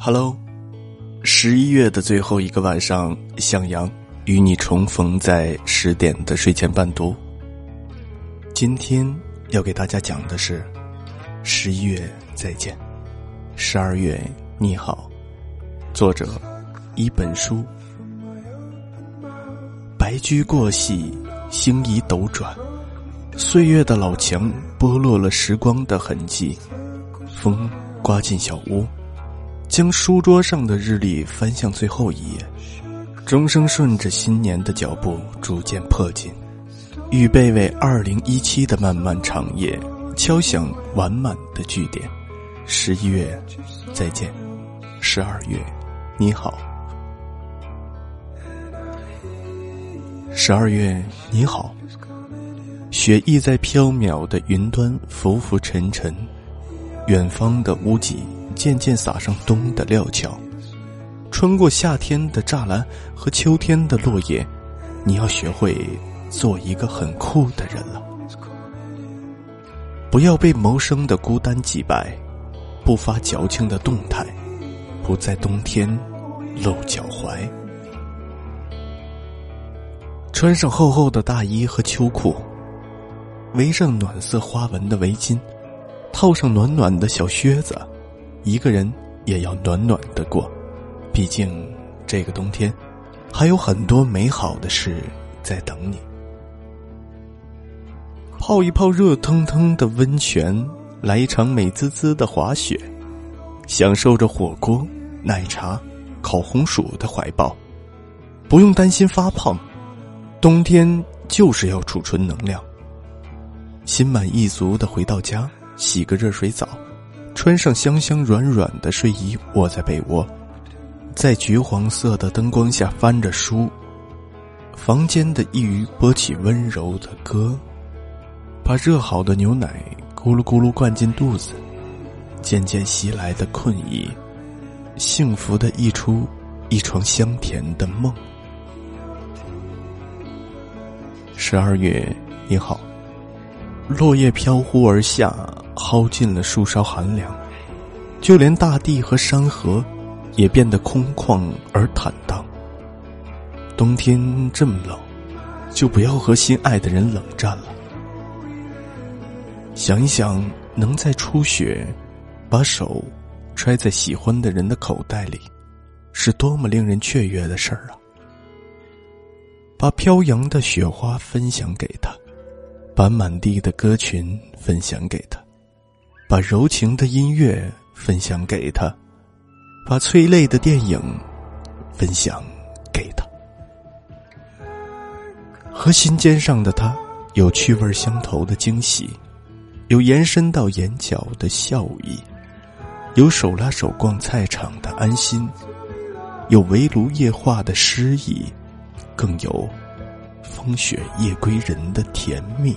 Hello，十一月的最后一个晚上，向阳与你重逢在十点的睡前伴读。今天要给大家讲的是：十一月再见，十二月你好。作者：一本书。白驹过隙，星移斗转，岁月的老墙剥落了时光的痕迹，风刮进小屋。将书桌上的日历翻向最后一页，钟声顺着新年的脚步逐渐迫近，预备为二零一七的漫漫长夜敲响完满的句点。十一月，再见；十二月，你好；十二月，你好。雪意在飘渺的云端浮浮沉沉，远方的屋脊。渐渐撒上冬的料峭，穿过夏天的栅栏和秋天的落叶，你要学会做一个很酷的人了。不要被谋生的孤单击败，不发矫情的动态，不在冬天露脚踝。穿上厚厚的大衣和秋裤，围上暖色花纹的围巾，套上暖暖的小靴子。一个人也要暖暖的过，毕竟这个冬天还有很多美好的事在等你。泡一泡热腾腾的温泉，来一场美滋滋的滑雪，享受着火锅、奶茶、烤红薯的怀抱，不用担心发胖。冬天就是要储存能量，心满意足的回到家，洗个热水澡。穿上香香软软的睡衣，窝在被窝，在橘黄色的灯光下翻着书。房间的一隅播起温柔的歌，把热好的牛奶咕噜咕噜灌进肚子。渐渐袭来的困意，幸福的溢出一床香甜的梦。十二月，你好。落叶飘忽而下。耗尽了树梢寒凉，就连大地和山河，也变得空旷而坦荡。冬天这么冷，就不要和心爱的人冷战了。想一想，能在初雪，把手揣在喜欢的人的口袋里，是多么令人雀跃的事儿啊！把飘扬的雪花分享给他，把满地的歌群分享给他。把柔情的音乐分享给他，把催泪的电影分享给他，和心尖上的他有趣味相投的惊喜，有延伸到眼角的笑意，有手拉手逛菜场的安心，有围炉夜话的诗意，更有风雪夜归人的甜蜜。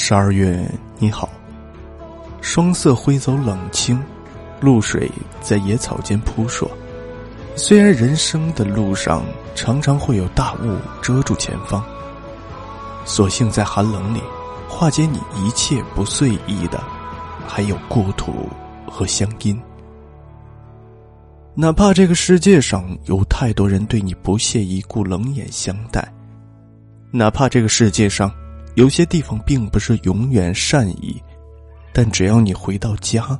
十二月你好，霜色挥走冷清，露水在野草间扑朔。虽然人生的路上常常会有大雾遮住前方，所幸在寒冷里化解你一切不遂意的，还有故土和乡音。哪怕这个世界上有太多人对你不屑一顾、冷眼相待，哪怕这个世界上。有些地方并不是永远善意，但只要你回到家，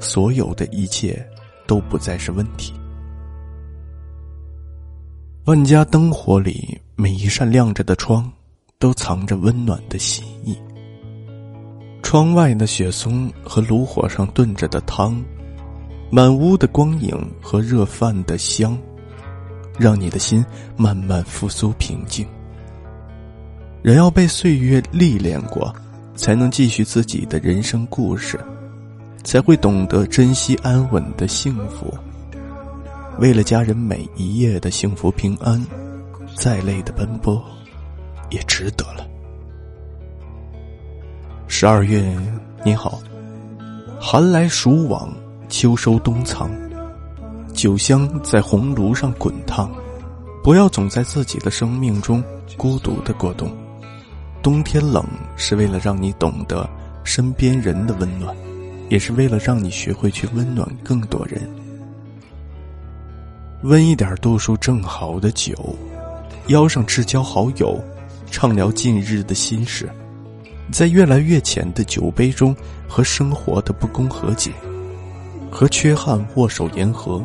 所有的一切都不再是问题。万家灯火里，每一扇亮着的窗，都藏着温暖的心意。窗外的雪松和炉火上炖着的汤，满屋的光影和热饭的香，让你的心慢慢复苏平静。人要被岁月历练过，才能继续自己的人生故事，才会懂得珍惜安稳的幸福。为了家人每一夜的幸福平安，再累的奔波，也值得了。十二月你好，寒来暑往，秋收冬藏，酒香在红炉上滚烫，不要总在自己的生命中孤独的过冬。冬天冷，是为了让你懂得身边人的温暖，也是为了让你学会去温暖更多人。温一点度数正好的酒，邀上至交好友，畅聊近日的心事，在越来越浅的酒杯中，和生活的不公和解，和缺憾握手言和。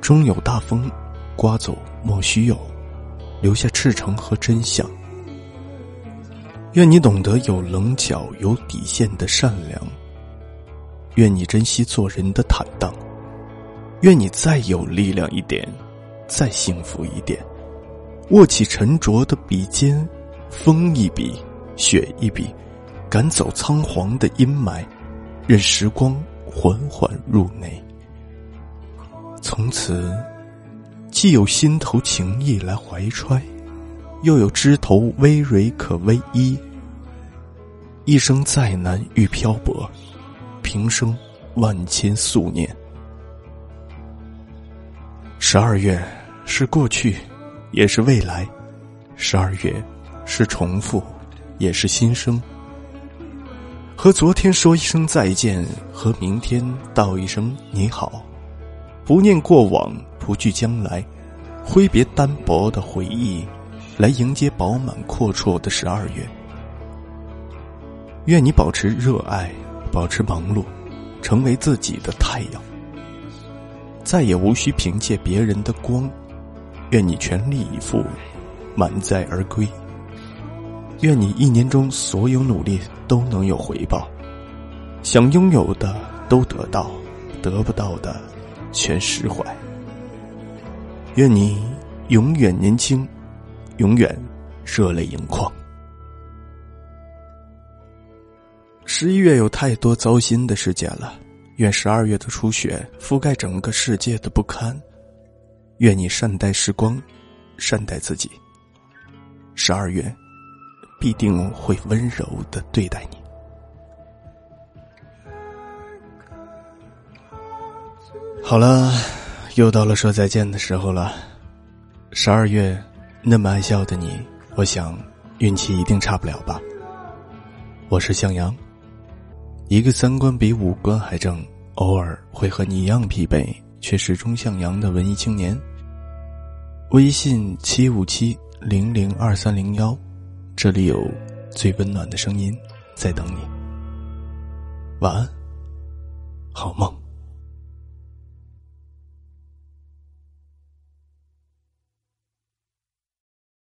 终有大风，刮走莫须有，留下赤诚和真相。愿你懂得有棱角、有底线的善良。愿你珍惜做人的坦荡。愿你再有力量一点，再幸福一点，握起沉着的笔尖，风一笔，雪一笔，赶走仓皇的阴霾，任时光缓缓入内。从此，既有心头情意来怀揣，又有枝头葳蕤可偎依。一生再难遇漂泊，平生万千夙念。十二月是过去，也是未来；十二月是重复，也是新生。和昨天说一声再见，和明天道一声你好。不念过往，不惧将来，挥别单薄的回忆，来迎接饱满阔绰的十二月。愿你保持热爱，保持忙碌，成为自己的太阳。再也无需凭借别人的光，愿你全力以赴，满载而归。愿你一年中所有努力都能有回报，想拥有的都得到，得不到的全释怀。愿你永远年轻，永远热泪盈眶。十一月有太多糟心的事件了。愿十二月的初雪覆盖整个世界的不堪，愿你善待时光，善待自己。十二月必定会温柔的对待你。好了，又到了说再见的时候了。十二月那么爱笑的你，我想运气一定差不了吧。我是向阳。一个三观比五官还正，偶尔会和你一样疲惫，却始终向阳的文艺青年。微信七五七零零二三零幺，这里有最温暖的声音在等你。晚安，好梦。